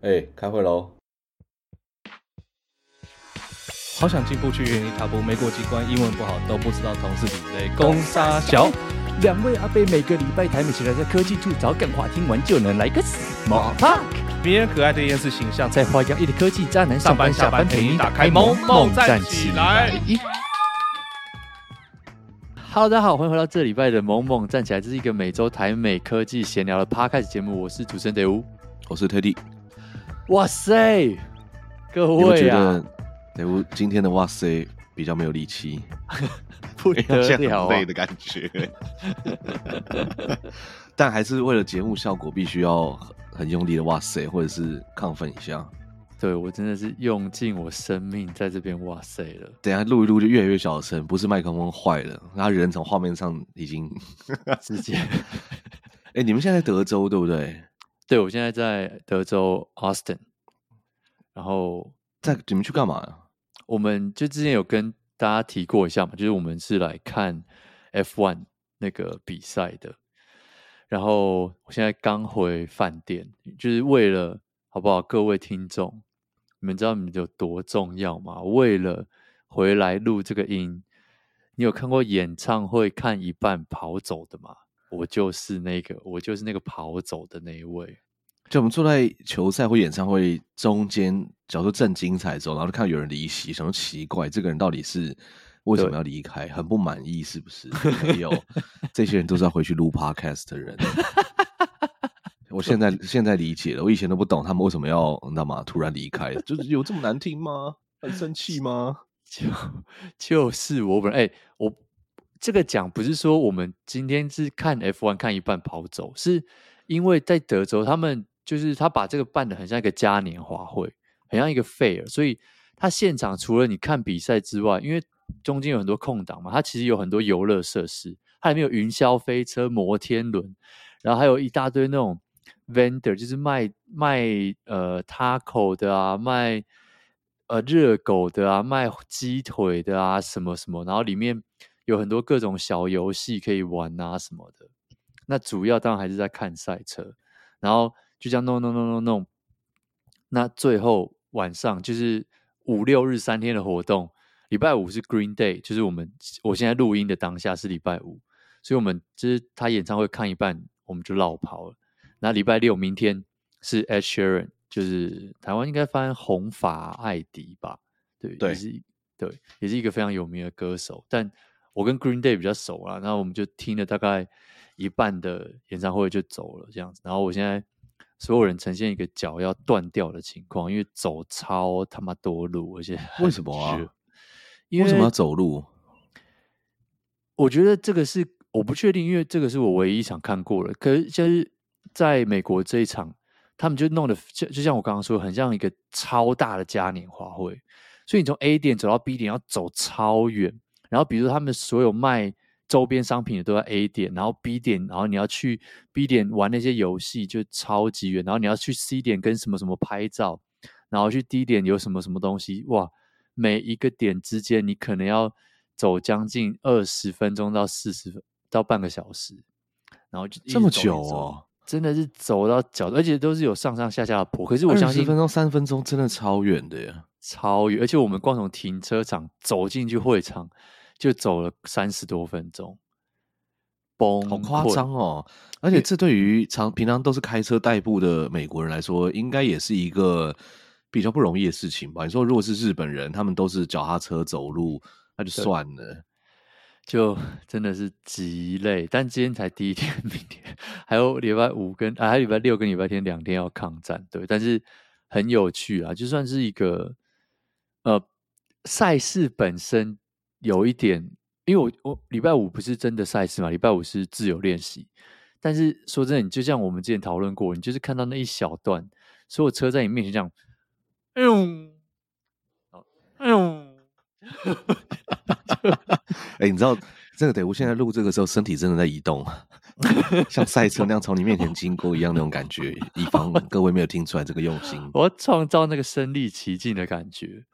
哎、欸，开会喽！好想进步去原地踏步，没过几关，英文不好都不知道同事比类。攻杀小，两位阿贝每个礼拜台美起来在科技处找梗话，听完就能来个 small talk。迷人可爱的厌世形象，在花样一的科技渣男上班下班陪你打开萌萌站起来。Hello，大家好，欢迎回到这礼拜的萌萌站起来。这是一个每周台美科技闲聊的 Podcast 节目，我是主持人德乌，我是 Teddy。哇塞，各位啊！德乌今天的哇塞比较没有力气，不得了、啊，累的感觉。但还是为了节目效果，必须要很用力的哇塞，或者是亢奋一下。对，我真的是用尽我生命在这边哇塞了。等下录一录就越来越小声，不是麦克风坏了，他人从画面上已经直接。哎、欸，你们现在在德州对不对？对，我现在在德州 Austin，然后在你们去干嘛呀？我们就之前有跟大家提过一下嘛，就是我们是来看 F1 那个比赛的。然后我现在刚回饭店，就是为了好不好？各位听众，你们知道你们有多重要吗？为了回来录这个音，你有看过演唱会看一半跑走的吗？我就是那个，我就是那个跑走的那一位。就我们坐在球赛或演唱会中间，假如说正精彩的时候，然后就看到有人离席，什么奇怪，这个人到底是为什么要离开？很不满意，是不是？没有，这些人都是要回去录 podcast 的人。我现在现在理解了，我以前都不懂他们为什么要那么突然离开，就是有这么难听吗？很生气吗？就就是我本人哎、欸，我。这个讲不是说我们今天是看 F1 看一半跑走，是因为在德州，他们就是他把这个办得很像一个嘉年华会，很像一个 fair，所以他现场除了你看比赛之外，因为中间有很多空档嘛，它其实有很多游乐设施，它里面有云霄飞车、摩天轮，然后还有一大堆那种 vendor，就是卖卖呃 taco 的啊，卖呃热狗的啊，卖鸡腿的啊，什么什么，然后里面。有很多各种小游戏可以玩啊什么的，那主要当然还是在看赛车，然后就这样弄弄弄弄弄，那最后晚上就是五六日三天的活动，礼拜五是 Green Day，就是我们我现在录音的当下是礼拜五，所以我们就是他演唱会看一半我们就落跑了，那礼拜六明天是 Ed Sheeran，就是台湾应该翻红发艾迪吧，对对，也是对，也是一个非常有名的歌手，但。我跟 Green Day 比较熟啦，然后我们就听了大概一半的演唱会就走了这样子。然后我现在所有人呈现一个脚要断掉的情况，因为走超他妈多路，而且为什么啊？因为，为什么要走路？我觉得这个是我不确定，因为这个是我唯一一场看过了。可是就是在美国这一场，他们就弄得就就像我刚刚说，很像一个超大的嘉年华会，所以你从 A 点走到 B 点要走超远。然后，比如他们所有卖周边商品的都在 A 点，然后 B 点，然后你要去 B 点玩那些游戏就超级远，然后你要去 C 点跟什么什么拍照，然后去 D 点有什么什么东西，哇，每一个点之间你可能要走将近二十分钟到四十分到半个小时，然后就这么久哦，真的是走到脚，而且都是有上上下下的坡。可是我相信，十分钟、三分钟真的超远的呀，超远，而且我们光从停车场走进去会场。就走了三十多分钟，崩，好夸张哦！而且这对于常平常都是开车代步的美国人来说，应该也是一个比较不容易的事情吧？你说，如果是日本人，他们都是脚踏车走路，那就算了，就真的是极累。但今天才第一天，明天还有礼拜五跟啊，还有礼拜六跟礼拜天两天要抗战，对，但是很有趣啊，就算是一个呃赛事本身。有一点，因为我我礼拜五不是真的赛事嘛，礼拜五是自由练习。但是说真的，你就像我们之前讨论过，你就是看到那一小段，所有车在你面前这样，哎呦，哎呦，哎，你知道这个得我现在录这个时候，身体真的在移动，像赛车那样从你面前经过一样那种感觉，以防各位没有听出来这个用心。我要创造那个身临其境的感觉。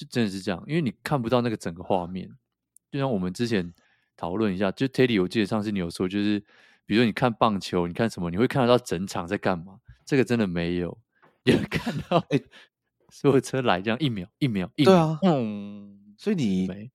就真的是这样，因为你看不到那个整个画面。就像我们之前讨论一下，就 Teddy，我记得上次你有说，就是比如说你看棒球，你看什么，你会看得到整场在干嘛？这个真的没有，有看到哎，欸、所有车来这样一秒一秒一秒，对啊，嗯，所以你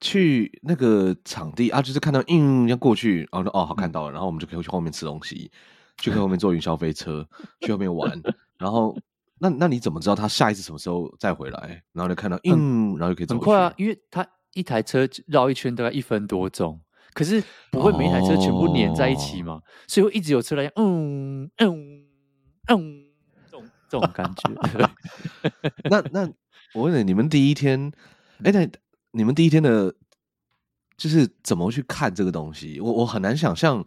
去那个场地啊，就是看到嗯要过去，然后哦好看到了，然后我们就可以去后面吃东西，去 后面坐云霄飞车，去后面玩，然后那那你怎么知道他下一次什么时候再回来？然后就看到嗯，然后就可以走很快啊，因为他一台车绕一圈大概一分多钟，可是不会每一台车全部粘在一起嘛，所以会一直有车来，嗯嗯嗯。这种感觉，那那我问你，你们第一天，哎，那你们第一天的，就是怎么去看这个东西？我我很难想象，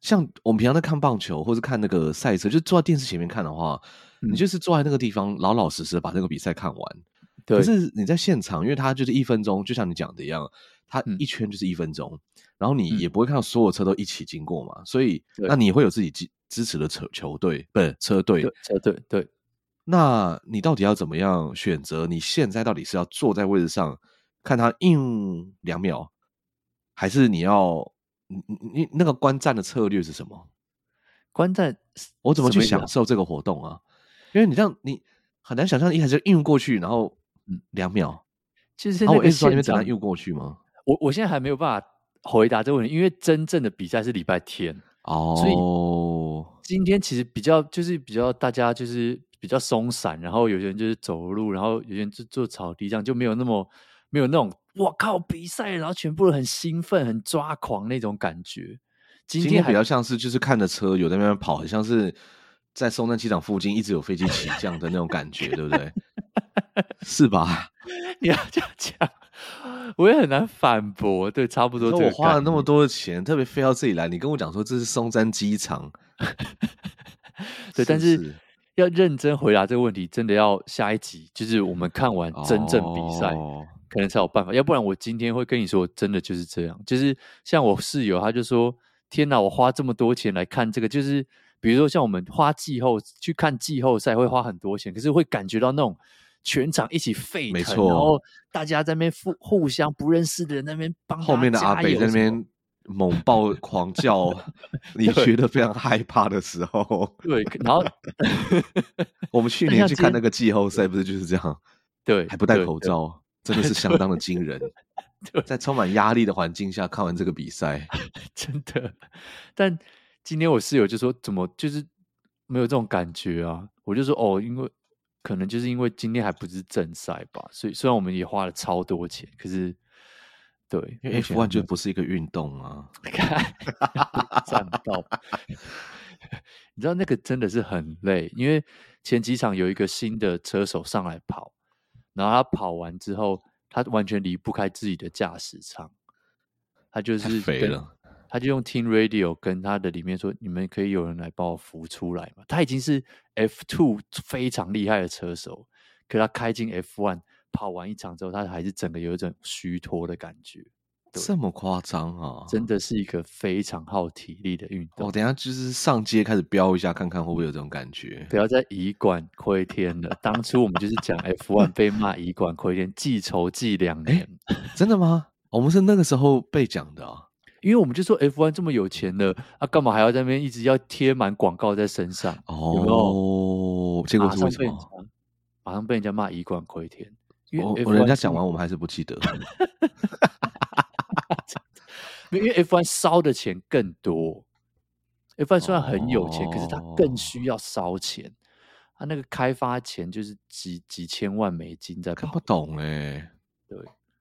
像我们平常在看棒球或者看那个赛车，就坐在电视前面看的话，嗯、你就是坐在那个地方老老实实把那个比赛看完。可是你在现场，因为它就是一分钟，就像你讲的一样，它一圈就是一分钟，嗯、然后你也不会看到所有车都一起经过嘛，所以那你会有自己支持的车球队，不是车队，车队对。那你到底要怎么样选择？你现在到底是要坐在位置上看他硬两秒，还是你要你你那个观战的策略是什么？观战，我怎么去享受这个活动啊？因为你这样你很难想象，一开始运过去，然后两秒，其实我一直说你们怎样运过去吗？我我现在还没有办法回答这个问题，因为真正的比赛是礼拜天哦，所以。今天其实比较就是比较大家就是比较松散，然后有些人就是走路，然后有些人就坐草地，这样就没有那么没有那种我靠比赛，然后全部人很兴奋、很抓狂那种感觉。今天，今天比较像是就是看着车有在那边跑，很像是在松山机场附近一直有飞机起降的那种感觉，对不对？是吧？你要这样讲。我也很难反驳，对，差不多。我花了那么多的钱，特别飞到这里来，你跟我讲说这是松山机场，对，是是但是要认真回答这个问题，真的要下一集，就是我们看完真正比赛，哦、可能才有办法。要不然我今天会跟你说，真的就是这样，就是像我室友，他就说：“天哪，我花这么多钱来看这个，就是比如说像我们花季后去看季后赛，会花很多钱，可是会感觉到那种。”全场一起沸腾，错然后大家在那边互互相不认识的人在那边帮后面的阿北在那边猛爆 狂叫，你觉得非常害怕的时候，对，然后 我们去年去看那个季后赛，不是就是这样？对，还不戴口罩，真的是相当的惊人。在充满压力的环境下看完这个比赛，真的。但今天我室友就说，怎么就是没有这种感觉啊？我就说哦，因为。可能就是因为今天还不是正赛吧，所以虽然我们也花了超多钱，可是对，因为 F1 就不是一个运动啊，看战斗，你知道那个真的是很累，因为前几场有一个新的车手上来跑，然后他跑完之后，他完全离不开自己的驾驶舱，他就是肥了。他就用 Team Radio 跟他的里面说：“你们可以有人来帮我扶出来吗？”他已经是 F two 非常厉害的车手，可他开进 F one 跑完一场之后，他还是整个有一种虚脱的感觉。这么夸张啊！真的是一个非常耗体力的运动。我、哦、等一下就是上街开始飙一下，看看会不会有这种感觉。不要再以管窥天了。当初我们就是讲 F1 被骂以管窥天，记仇记两年。真的吗？我们是那个时候被讲的啊。因为我们就说 F1 这么有钱的，啊，干嘛还要在那边一直要贴满广告在身上？哦，有没有结果是为什么？马上被人家骂以管窥天。因为、哦、F1 人家讲完，我们还是不记得。因为 F1 烧的钱更多。F1 虽然很有钱，哦、可是他更需要烧钱。他那个开发钱就是几几千万美金在。看不懂哎。对，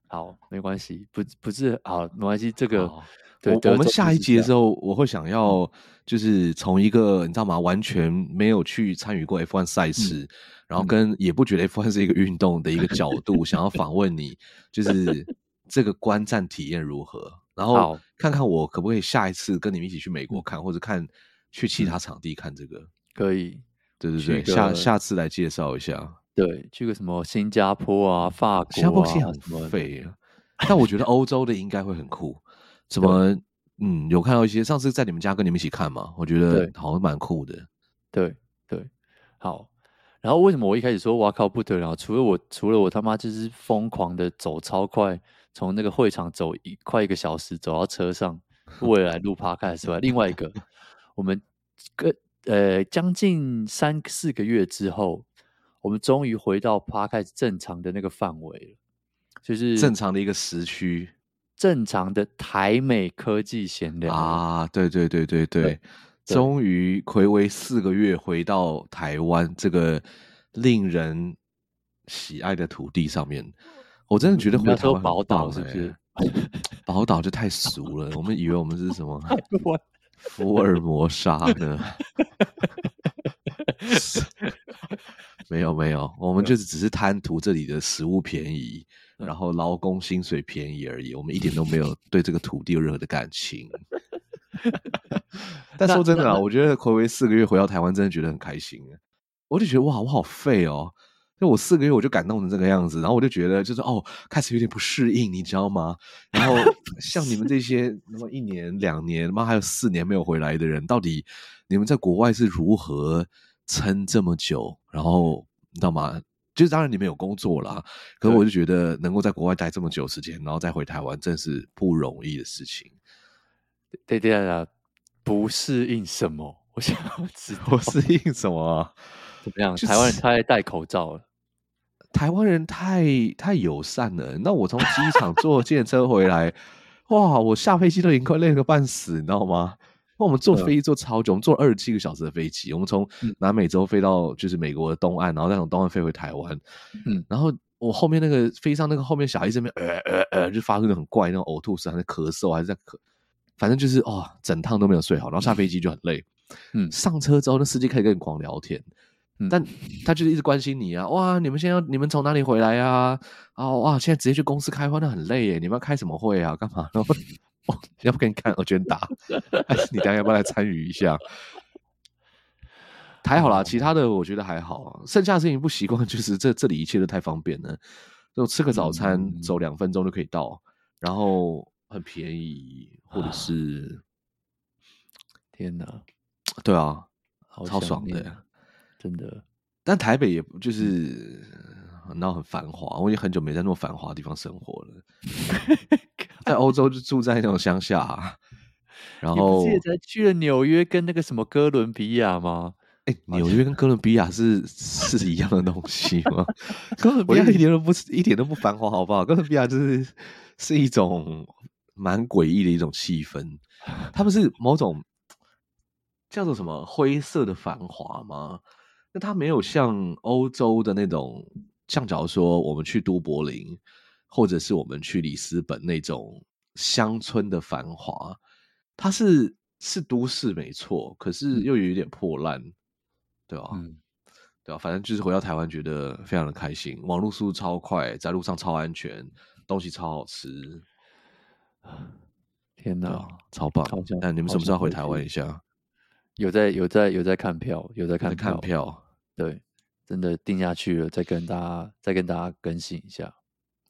好，没关系，不不是好，没关系，这个。哦对我我们下一集的时候，我会想要就是从一个你知道吗，完全没有去参与过 F1 赛事，嗯、然后跟也不觉得 F1 是一个运动的一个角度，想要访问你，就是这个观战体验如何？然后看看我可不可以下一次跟你们一起去美国看，或者看去其他场地看这个？可以，对对对，下下次来介绍一下。对，去个什么新加坡啊、法国啊，新加坡很废啊，但我觉得欧洲的应该会很酷。什么？嗯，有看到一些。上次在你们家跟你们一起看嘛，我觉得好像蛮酷的。对对，好。然后为什么我一开始说哇靠不得了？除了我，除了我他妈就是疯狂的走超快，从那个会场走一快一个小时走到车上，为了来录 Podcast 之外，另外一个我们跟呃将近三四个月之后，我们终于回到 Podcast 正常的那个范围了，就是正常的一个时区，正常的台美科技闲聊。啊，对对对对对，对终于睽违四个月回到台湾这个令人喜爱的土地上面，我真的觉得回台湾宝岛是不是？宝岛就太俗了，我们以为我们是什么 福尔摩沙呢？没有没有，我们就是只是贪图这里的食物便宜，然后劳工薪水便宜而已。我们一点都没有对这个土地有任何的感情。但说真的啊，我觉得睽违四个月回到台湾，真的觉得很开心。我就觉得哇，我好废哦。就我四个月我就感动成这个样子，然后我就觉得就是哦，开始有点不适应，你知道吗？然后 像你们这些那么一年两年，妈还有四年没有回来的人，到底你们在国外是如何撑这么久？然后你知道吗？就是当然你们有工作啦，可是我就觉得能够在国外待这么久时间，然后再回台湾，真是不容易的事情。对对啊，不适应什么？我想要知道不适应什么啊？怎么样？就是、台湾人太爱戴口罩了。台湾人太太友善了。那我从机场坐计程车回来，哇！我下飞机都已经快累个半死，你知道吗？那我们坐飞机坐超久，我们坐了二十七个小时的飞机。我们从南美洲飞到就是美国的东岸，然后再从东岸飞回台湾。嗯，然后我后面那个飞上那个后面小孩这边呃呃呃，就发出那种很怪那种呕吐声，还是咳嗽，还是在咳，反正就是哦，整趟都没有睡好。然后下飞机就很累。嗯，上车之后，那司机开始跟你狂聊天。但他就是一直关心你啊！哇，你们现在要你们从哪里回来啊？啊，哦，哇，现在直接去公司开会，那很累耶！你们要开什么会啊？干嘛？然后，哦，要不给你看我捐打？你等下要不要来参与一下？还好啦，其他的我觉得还好啊。剩下的事情不习惯，就是这这里一切都太方便了，就吃个早餐，嗯、走两分钟就可以到，然后很便宜，或者是……天哪！对啊，超爽的。真的，但台北也就是很闹很繁华，我已经很久没在那么繁华的地方生活了。在欧洲就住在那种乡下，啊，然后你不是才去了纽约跟那个什么哥伦比亚吗？哎，纽约跟哥伦比亚是是一样的东西吗？哥伦比亚一点都不一点都不繁华，好不好？哥伦比亚就是是一种蛮诡异的一种气氛，它不是某种叫做什么灰色的繁华吗？那它没有像欧洲的那种，像假如说我们去都柏林，或者是我们去里斯本那种乡村的繁华，它是是都市没错，可是又有一点破烂，对吧？嗯，对吧？反正就是回到台湾，觉得非常的开心，网络速度超快，在路上超安全，东西超好吃。天哪，超棒！那你们什么时候回台湾一下？有在有在有在看票，有在看票看票，对，真的定下去了，再跟大家再跟大家更新一下，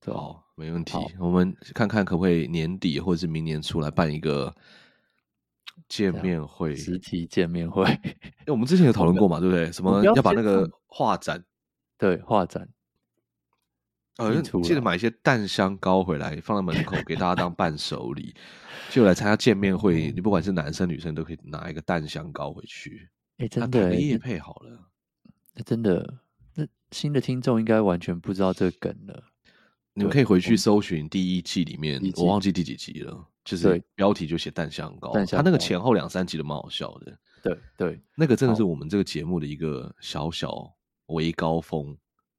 好，没问题。我们看看可不可以年底或者是明年出来办一个见面会，实体见面会。因为我们之前有 讨论过嘛，对不对？什么要把那个画展，对，画展。呃，记得买一些淡香膏回来，放在门口给大家当伴手礼。就来参加见面会，你不管是男生女生都可以拿一个淡香膏回去。哎、欸，真的，你也配好了。那、真的，那新的听众应该完全不知道这个梗了。你们可以回去搜寻第一季里面，我忘记第几集了，就是标题就写淡香膏。它那个前后两三集都蛮好笑的。对对，那个真的是我们这个节目的一个小小微高峰。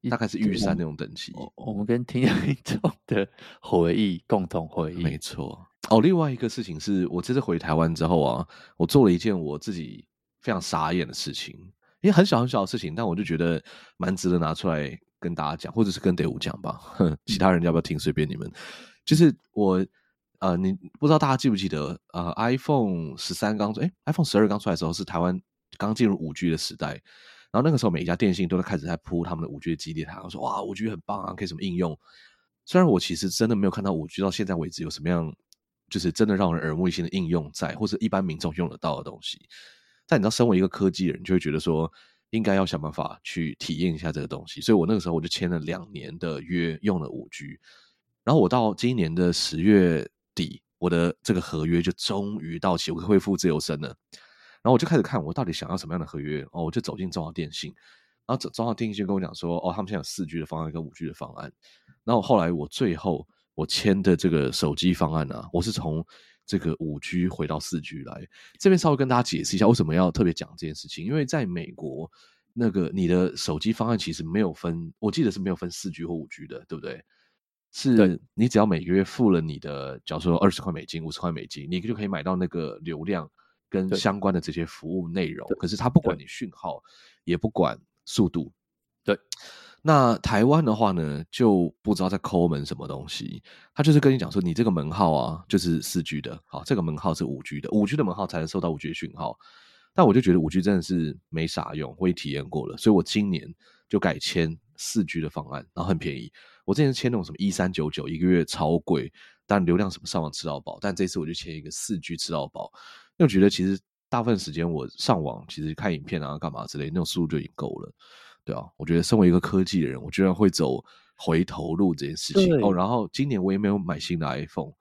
大概是玉山那种等级，我们跟听众的回忆，共同回忆，没错。哦，另外一个事情是我这次回台湾之后啊，我做了一件我自己非常傻眼的事情，因为很小很小的事情，但我就觉得蛮值得拿出来跟大家讲，或者是跟 Dave 讲吧。哼，其他人要不要听随便你们。就是我呃，你不知道大家记不记得呃，iPhone 十三刚出，哎，iPhone 十二刚出来的时候是台湾刚进入五 G 的时代。然后那个时候，每一家电信都在开始在铺他们的五 G 的基地台。我说：“哇，五 G 很棒啊，可以什么应用？”虽然我其实真的没有看到五 G 到现在为止有什么样，就是真的让人耳目一新的应用在，或者一般民众用得到的东西。但你知道，身为一个科技人，就会觉得说，应该要想办法去体验一下这个东西。所以我那个时候我就签了两年的约，用了五 G。然后我到今年的十月底，我的这个合约就终于到期，我可恢复自由身了。然后我就开始看我到底想要什么样的合约哦，我就走进中华电信，然后中中华电信就跟我讲说，哦，他们现在有四 G 的方案跟五 G 的方案。然后后来我最后我签的这个手机方案呢、啊，我是从这个五 G 回到四 G 来。这边稍微跟大家解释一下，为什么要特别讲这件事情？因为在美国，那个你的手机方案其实没有分，我记得是没有分四 G 或五 G 的，对不对？是你只要每个月付了你的，假如说二十块美金、五十块美金，你就可以买到那个流量跟相关的这些服务内容。可是它不管你讯号，也不管速度。对，那台湾的话呢，就不知道在抠门什么东西。他就是跟你讲说，你这个门号啊，就是四 G 的，好，这个门号是五 G 的，五 G 的门号才能收到五 G 的讯号。但我就觉得五 G 真的是没啥用，我也体验过了，所以我今年就改签四 G 的方案，然后很便宜。我之前签那种什么一三九九一个月超贵，但流量什么上网吃到饱。但这次我就签一个四 G 吃到饱，因为我觉得其实大部分时间我上网其实看影片啊干嘛之类，那种速度就已经够了，对啊。我觉得身为一个科技的人，我居然会走回头路这件事情哦。然后今年我也没有买新的 iPhone，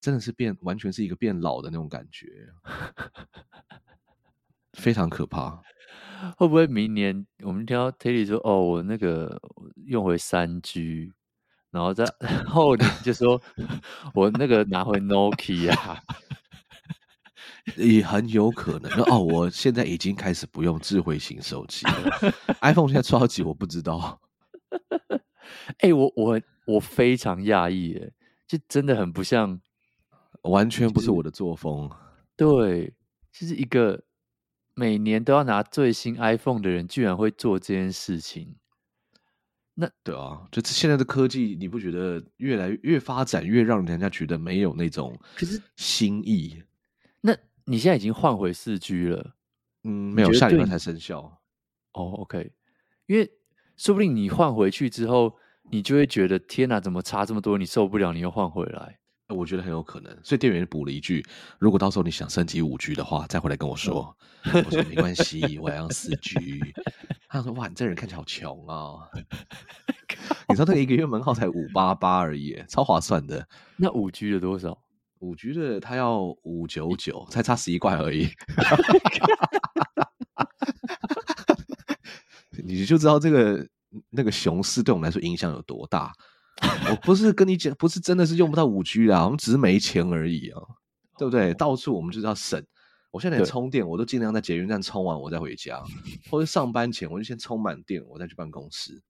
真的是变完全是一个变老的那种感觉，非常可怕。会不会明年我们听到 Teddy 说哦，我那个用回三 G？然后再 后年就说，我那个拿回 Nokia，也很有可能。哦，我现在已经开始不用智慧型手机了，iPhone 现在超级我不知道。哎、欸，我我我非常讶异，哎，就真的很不像，完全不是我的作风。对，就是一个每年都要拿最新 iPhone 的人，居然会做这件事情。那对啊，就现在的科技，你不觉得越来越发展，越让人家觉得没有那种可是新意？那你现在已经换回四 G 了，嗯，没有，下礼拜才生效。哦，OK，因为说不定你换回去之后，你就会觉得天哪，怎么差这么多？你受不了，你又换回来。我觉得很有可能，所以店员补了一句：“如果到时候你想升级五 G 的话，再回来跟我说。嗯”我说没关系，我要用四 G。他说：“哇，你这人看起来好穷 啊！你知道那个一个月门号才五八八而已，超划算的。那五 G 的多少？五 G 的他要五九九，才差十一块而已。你就知道这个那个熊市对我们来说影响有多大。”我不是跟你讲，不是真的是用不到五 G 啦，我们只是没钱而已啊，对不对？到处我们就是要省。我现在连充电，我都尽量在捷运站充完，我再回家，或者上班前我就先充满电，我再去办公室。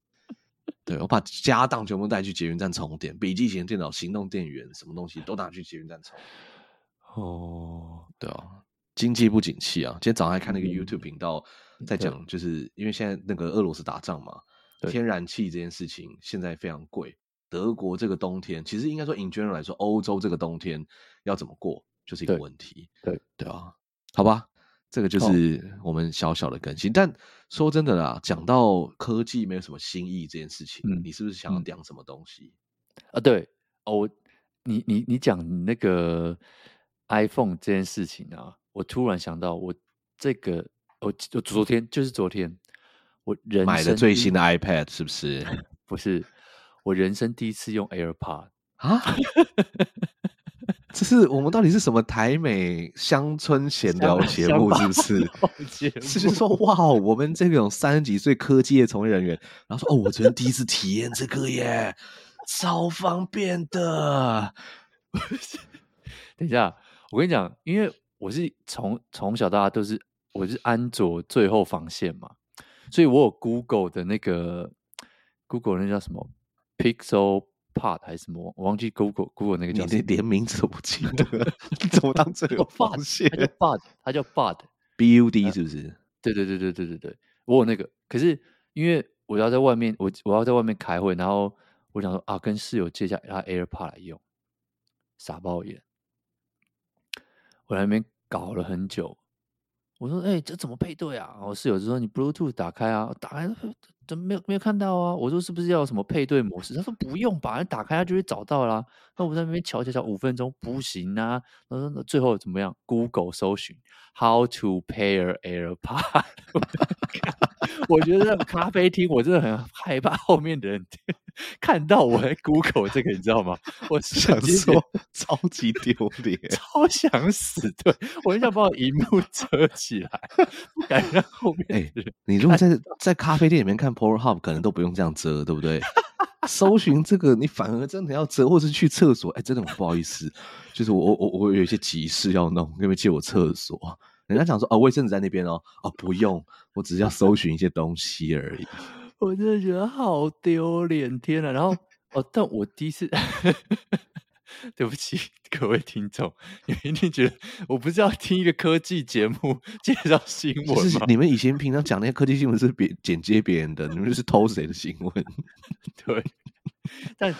对，我把家当全部带去捷运站充电，笔记型电脑、行动电源，什么东西都拿去捷运站充。哦，对啊，经济不景气啊。今天早上还看那个 YouTube 频道，在讲，就是因为现在那个俄罗斯打仗嘛，天然气这件事情现在非常贵。德国这个冬天，其实应该说，in general 来说，欧洲这个冬天要怎么过，就是一个问题。对对，对啊，好吧，这个就是我们小小的更新。但说真的啦，讲到科技没有什么新意这件事情，嗯、你是不是想要讲什么东西、嗯、啊？对哦，你你你讲那个 iPhone 这件事情啊，我突然想到，我这个我我昨天就是昨天，我人买的最新的 iPad，是不是？不是。我人生第一次用 AirPod 啊！这是我们到底是什么台美乡村闲聊节目？是不是？是就是说，哇，我们这种三十几岁科技的从业人员，然后说，哦，我昨天第一次体验这个耶，超方便的。等一下，我跟你讲，因为我是从从小到大都是我是安卓最后防线嘛，所以我有 Google 的那个 Google 那叫什么？Pixel Pod 还是什么？我忘记 Google Google 那个叫什么，你连名字都不记得，你怎么当最后防线？它叫 Bud，它叫 Bud，B U D 是不是？对对对对对对对，我有那个。可是因为我要在外面，我我要在外面开会，然后我想说啊，跟室友借一下他 AirPod 来用，傻爆眼。我在那边搞了很久，我说：“哎、欸，这怎么配对啊？”我室友就说：“你 Bluetooth 打开啊，打开。”怎么没有没有看到啊？我说是不是要什么配对模式？他说不用吧，打开它就会找到啦。那我在那边瞧瞧瞧五分钟不行啊。他说那最后怎么样？Google 搜寻 How to pair AirPod。我觉得咖啡厅我真的很害怕后面的人看到我在 Google 这个，你知道吗？我想说超级丢脸，超想死。对，我很想把我荧幕遮起来，不敢让后面。哎、欸，你如果在在咖啡店里面看 Pornhub，可能都不用这样遮，对不对？搜寻这个，你反而真的要遮，或是去厕所。哎、真的很不好意思，就是我我我有一些急事要弄，可不可以借我厕所？人家讲说哦，卫生纸在那边哦，哦不用，我只是要搜寻一些东西而已。我真的觉得好丢脸，天哪！然后哦，但我第一次，对不起 各位听众，你们一定觉得我不是要听一个科技节目 介绍新闻吗？是你们以前平常讲那些科技新闻是别剪接别人的，你们就是偷谁的新闻？对。但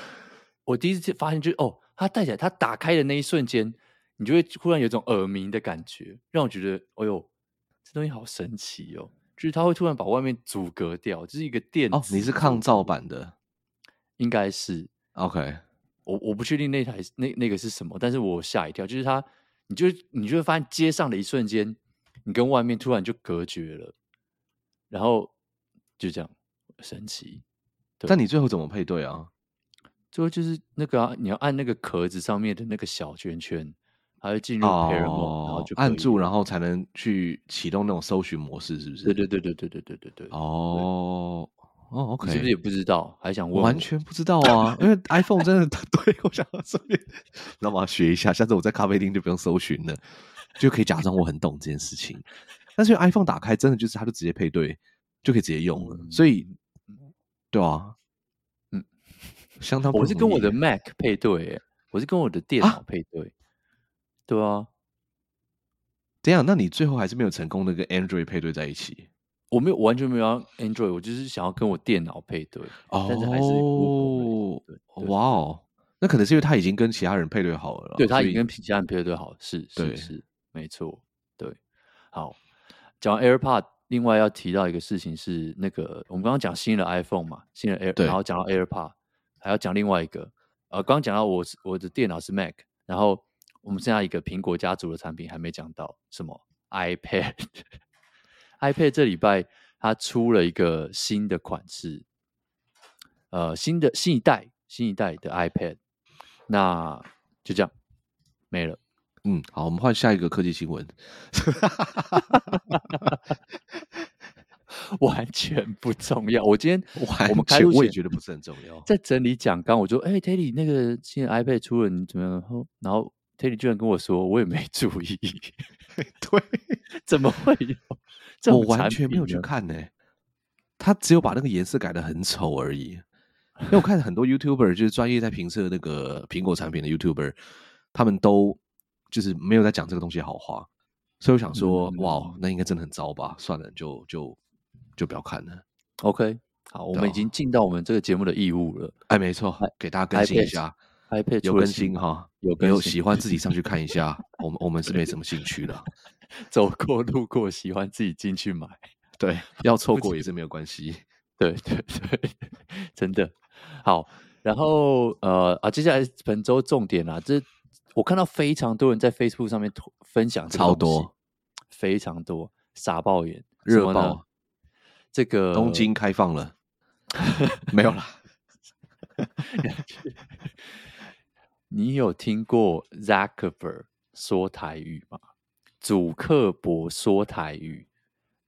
我第一次发现，就是哦，它戴起来，它打开的那一瞬间，你就会忽然有一种耳鸣的感觉，让我觉得，哎呦，这东西好神奇哦。就是它会突然把外面阻隔掉，就是一个电子。哦，你是抗噪版的，应该是 OK。我我不确定那台那那个是什么，但是我吓一跳，就是它，你就你就会发现接上的一瞬间，你跟外面突然就隔绝了，然后就这样神奇。但你最后怎么配对啊？最后就是那个啊，你要按那个壳子上面的那个小圈圈。还会进入 pair mode，、哦、然后就按住，然后才能去启动那种搜寻模式，是不是？对对对对对对对对对。哦哦，OK，是不是也不知道？还想问？完全不知道啊，因为 iPhone 真的 对我想要顺便，那我要学一下，下次我在咖啡厅就不用搜寻了，就可以假装我很懂这件事情。但是 iPhone 打开真的就是它就直接配对，就可以直接用了，嗯、所以对啊，嗯，相当。我是跟我的 Mac 配对，我是跟我的电脑配对。啊对啊，这样，那你最后还是没有成功的跟 Android 配对在一起？我没有，完全没有要 Android，我就是想要跟我电脑配对。哦，但是还是哇哦，那可能是因为他已经跟其他人配对好了。对，他已经跟其他人配对好了，是是是，没错。对，好，讲完 AirPod，另外要提到一个事情是，那个我们刚刚讲新的 iPhone 嘛，新的 Air，然后讲到 AirPod，还要讲另外一个。呃，刚刚讲到我我的电脑是 Mac，然后。我们剩下一个苹果家族的产品还没讲到，什么 iPad？iPad iPad 这礼拜它出了一个新的款式，呃，新的新一代新一代的 iPad，那就这样没了。嗯，好，我们换下一个科技新闻。完全不重要。我今天完我们开录我也觉得不是很重要。在整理讲纲，我说：“哎、欸、，Teddy，那个新的 iPad 出了，你怎么样？”然后。Teddy 居然跟我说，我也没注意。对，怎么会有这？我完全没有去看呢、欸。他只有把那个颜色改的很丑而已。因为我看很多 YouTuber，就是专业在评测那个苹果产品的 YouTuber，他们都就是没有在讲这个东西好话。所以我想说，嗯、哇，那应该真的很糟吧？算了，就就就不要看了。OK，好，我们已经尽到我们这个节目的义务了。哎，没错，给大家更新一下。iPad 有更新哈，有有喜欢自己上去看一下，我们我们是没什么兴趣的，走过路过喜欢自己进去买，对，要错过也是没有关系，对 对对，真的好。然后呃啊，接下来本周重点啊，这我看到非常多人在 Facebook 上面分享，超多，非常多，傻爆眼，热爆，这个东京开放了，没有啦。你有听过 Zuckerberg 说台语吗？祖克伯说台语，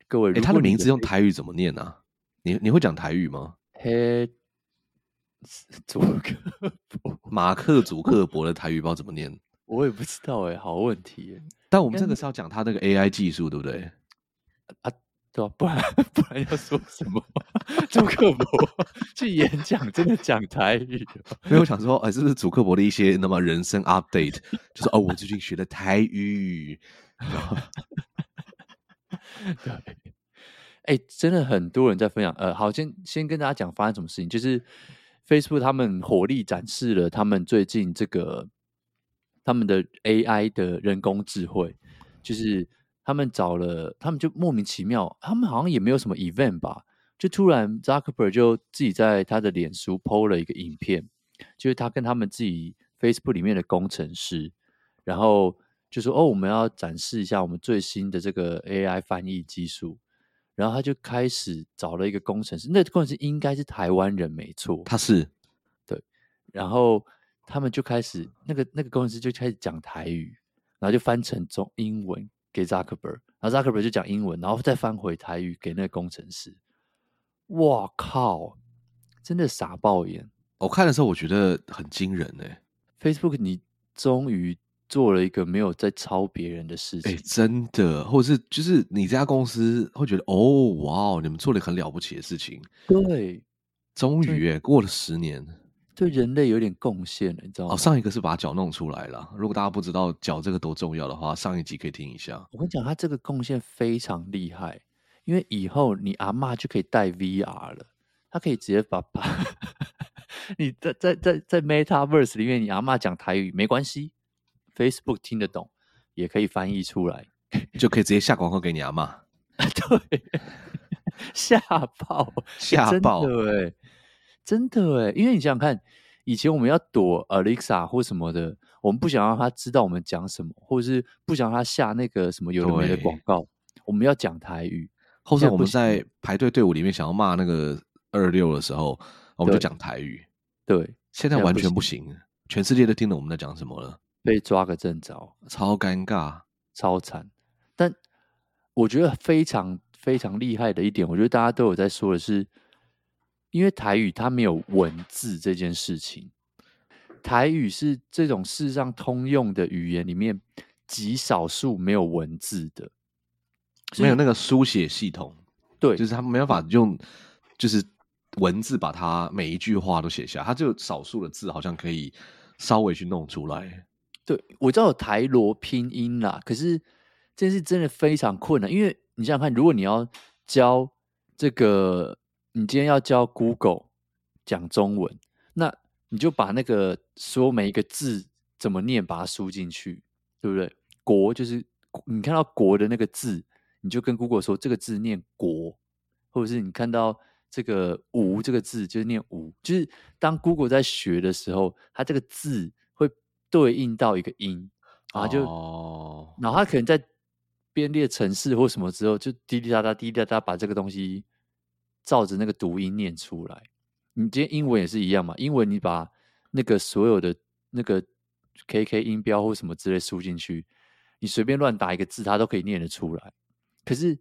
各位，他的名字用台语怎么念啊？你你会讲台语吗？嘿，祖克伯，马克祖克伯的台语不知道怎么念，我也不知道哎，好问题。但我们这个是要讲他那个 AI 技术，对不对？啊。对啊不然 不然要说什么？祖克伯去演讲，真的讲台语？没有想说，哎，是不是祖克伯的一些那么人生 update？就是哦，我最近学的台语。对，哎、欸，真的很多人在分享。呃，好，先先跟大家讲发生什么事情，就是 Facebook 他们火力展示了他们最近这个他们的 AI 的人工智慧，就是。他们找了，他们就莫名其妙，他们好像也没有什么 event 吧，就突然 Zuckerberg 就自己在他的脸书 PO 了一个影片，就是他跟他们自己 Facebook 里面的工程师，然后就说：“哦，我们要展示一下我们最新的这个 AI 翻译技术。”然后他就开始找了一个工程师，那个工程师应该是台湾人没错，他是对然后他们就开始那个那个工程师就开始讲台语，然后就翻成中英文给扎克伯，然后扎克伯就讲英文，然后再翻回台语给那个工程师。哇靠！真的傻爆眼！我看的时候我觉得很惊人呢。Facebook，你终于做了一个没有在抄别人的事情，哎，真的，或者是就是你这家公司会觉得哦，哇，你们做了很了不起的事情，对，终于哎，过了十年。对人类有点贡献了，你知道吗？哦，上一个是把脚弄出来了。如果大家不知道脚这个多重要的话，上一集可以听一下。我跟你讲，他这个贡献非常厉害，因为以后你阿嬷就可以带 VR 了，他可以直接把把 你在在在在 Metaverse 里面，你阿嬷讲台语没关系，Facebook 听得懂，也可以翻译出来，就可以直接下广告给你阿嬷。对，吓爆，吓爆，对。真的哎，因为你想想看，以前我们要躲 Alexa 或什么的，我们不想让他知道我们讲什么，或者是不想让他下那个什么有的没的广告，我们要讲台语，或者我们在排队队伍里面想要骂那个二六的时候，我们就讲台语。对，现在完全不行，全世界都听懂我们在讲什么了，被抓个正着，超尴尬，超惨。但我觉得非常非常厉害的一点，我觉得大家都有在说的是。因为台语它没有文字这件事情，台语是这种世上通用的语言里面极少数没有文字的，没有那个书写系统。对，就是他没办法用，就是文字把它每一句话都写下，它就少数的字好像可以稍微去弄出来。对，我知道有台罗拼音啦，可是这是真的非常困难，因为你想想看，如果你要教这个。你今天要教 Google 讲中文，那你就把那个说每一个字怎么念，把它输进去，对不对？国就是你看到国的那个字，你就跟 Google 说这个字念国，或者是你看到这个吴这个字就是念吴，就是当 Google 在学的时候，它这个字对应到一个音，然后就，哦，然后他可能在编列程式或什么之后，就滴滴答答滴滴答答把这个东西。照着那个读音念出来，你今天英文也是一样嘛？英文你把那个所有的那个 KK 音标或什么之类输进去，你随便乱打一个字，它都可以念得出来。可是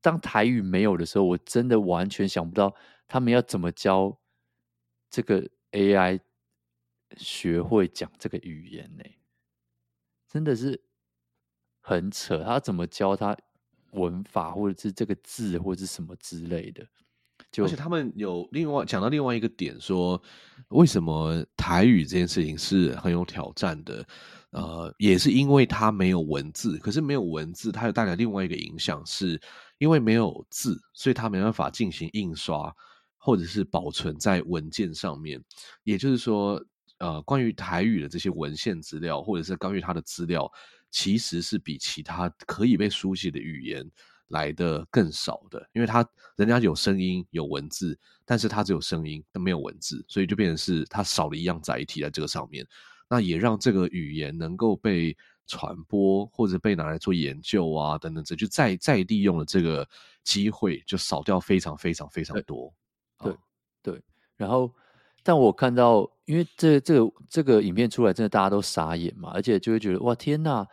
当台语没有的时候，我真的完全想不到他们要怎么教这个 AI 学会讲这个语言呢？真的是很扯，他怎么教他文法，或者是这个字，或者是什么之类的？而且他们有另外讲到另外一个点，说为什么台语这件事情是很有挑战的？呃，也是因为它没有文字。可是没有文字，它又带来另外一个影响，是因为没有字，所以它没办法进行印刷或者是保存在文件上面。也就是说，呃，关于台语的这些文献资料，或者是关于它的资料，其实是比其他可以被书写的语言。来的更少的，因为它人家有声音有文字，但是它只有声音，但没有文字，所以就变成是它少了一样载体在这个上面。那也让这个语言能够被传播或者被拿来做研究啊等等，这就再再利用了这个机会，就少掉非常非常非常多。对、哦、对，然后但我看到，因为这、这个这个影片出来，真的大家都傻眼嘛，而且就会觉得哇天呐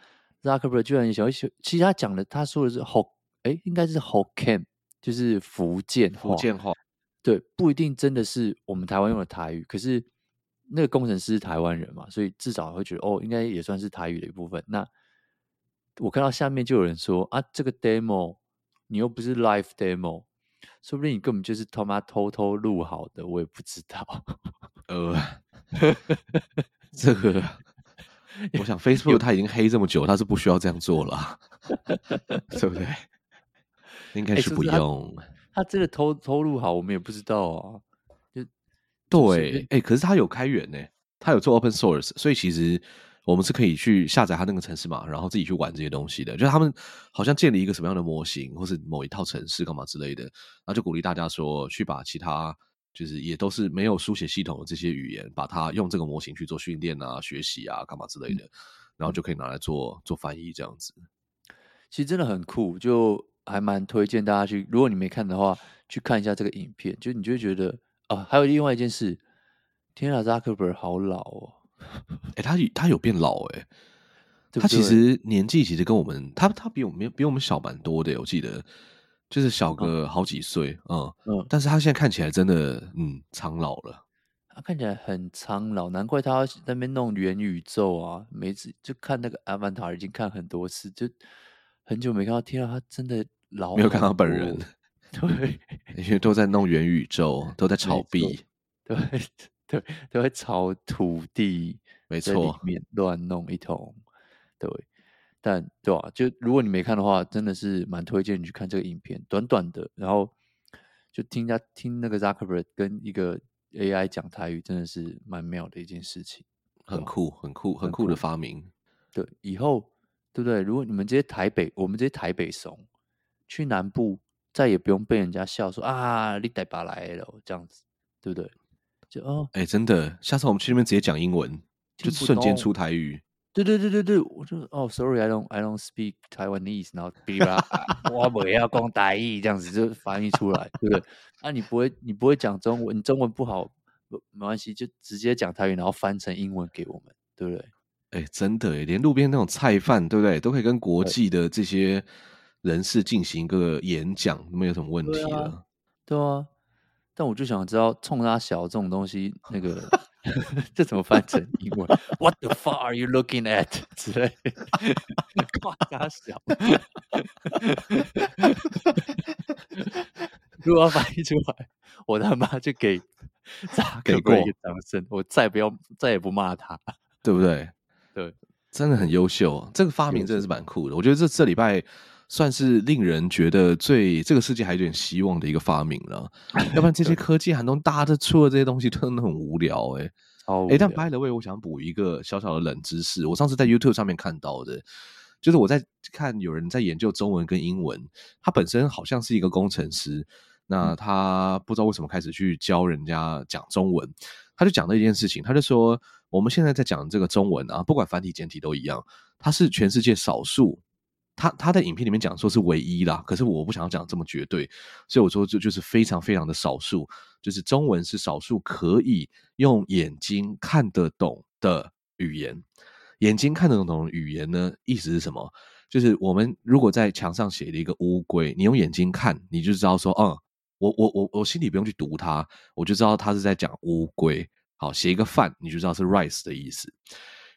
，Zuckerberg 居然想一想，其实他讲的他说的是好。哎，应该是 Hokkien，就是福建话。福建话，对，不一定真的是我们台湾用的台语。可是那个工程师是台湾人嘛，所以至少会觉得哦，应该也算是台语的一部分。那我看到下面就有人说啊，这个 demo 你又不是 live demo，说不定你根本就是他妈偷偷录好的，我也不知道。呃，这个。我想 Facebook 他已经黑这么久，他是不需要这样做了，对不对？应该是不用。欸、他，他真的偷偷录好，我们也不知道啊。就对，哎、欸，可是他有开源呢，他有做 Open Source，所以其实我们是可以去下载它那个城市嘛，然后自己去玩这些东西的。就是他们好像建立一个什么样的模型，或是某一套城市干嘛之类的，然后就鼓励大家说去把其他。就是也都是没有书写系统的这些语言，把它用这个模型去做训练啊、学习啊、干嘛之类的，然后就可以拿来做做翻译这样子。其实真的很酷，就还蛮推荐大家去。如果你没看的话，去看一下这个影片，就你就会觉得啊。还有另外一件事，天啊，Zuckerberg 好老哦！哎、欸，他他有变老哎、欸，对对他其实年纪其实跟我们，他他比我们比我们小蛮多的，我记得就是小个好几岁，嗯嗯，但是他现在看起来真的嗯苍老了，他看起来很苍老，难怪他在那边弄元宇宙啊，每次就看那个 Avatar 已经看很多次，就很久没看到，天啊，他真的老，没有看到本人，对，因为都在弄元宇宙，都在炒币，对。对，都会炒土地，没错，乱弄一通。对，但对啊，就如果你没看的话，真的是蛮推荐你去看这个影片，短短的，然后就听他听那个 Zuckerberg 跟一个 AI 讲台语，真的是蛮妙的一件事情，很酷，很酷，很酷的发明。对，以后对不对？如果你们这些台北，我们这些台北怂去南部，再也不用被人家笑说啊，你台北来了这样子，对不对？就哦，哎、欸，真的，下次我们去那边直接讲英文，就瞬间出台语。对对对对对，我就哦，sorry，I don't I don't speak Taiwanese，然后哔啦，我不要讲台语，这样子就翻译出来，对不对？啊，你不会你不会讲中文，你中文不好，不没关系，就直接讲台语，然后翻成英文给我们，对不对？哎、欸，真的，连路边那种菜贩，对不对？都可以跟国际的这些人士进行一个演讲，没有什么问题了。对啊。但我就想知道，冲他小这种东西，那个 这怎么翻成英文？What the fuck are you looking at？之类，夸他小。如果要翻译出来，我他妈就给扎克伯一个掌声，我再不要，再也不骂他，对不对？对，真的很优秀，这个发明真的是蛮酷的。我觉得这这礼拜。算是令人觉得最这个世界还有点希望的一个发明了，要不然这些科技寒冬大家都出了这些东西，真的很无聊哎、欸。哎、欸，但 by the way，我想补一个小小的冷知识，我上次在 YouTube 上面看到的，就是我在看有人在研究中文跟英文，他本身好像是一个工程师，那他不知道为什么开始去教人家讲中文，他就讲了一件事情，他就说我们现在在讲这个中文啊，不管繁体简体都一样，它是全世界少数。他他在影片里面讲说是唯一啦，可是我不想要讲这么绝对，所以我说这就是非常非常的少数，就是中文是少数可以用眼睛看得懂的语言。眼睛看得懂的语言呢，意思是什么？就是我们如果在墙上写了一个乌龟，你用眼睛看，你就知道说，嗯，我我我我心里不用去读它，我就知道它是在讲乌龟。好，写一个饭，你就知道是 rice 的意思。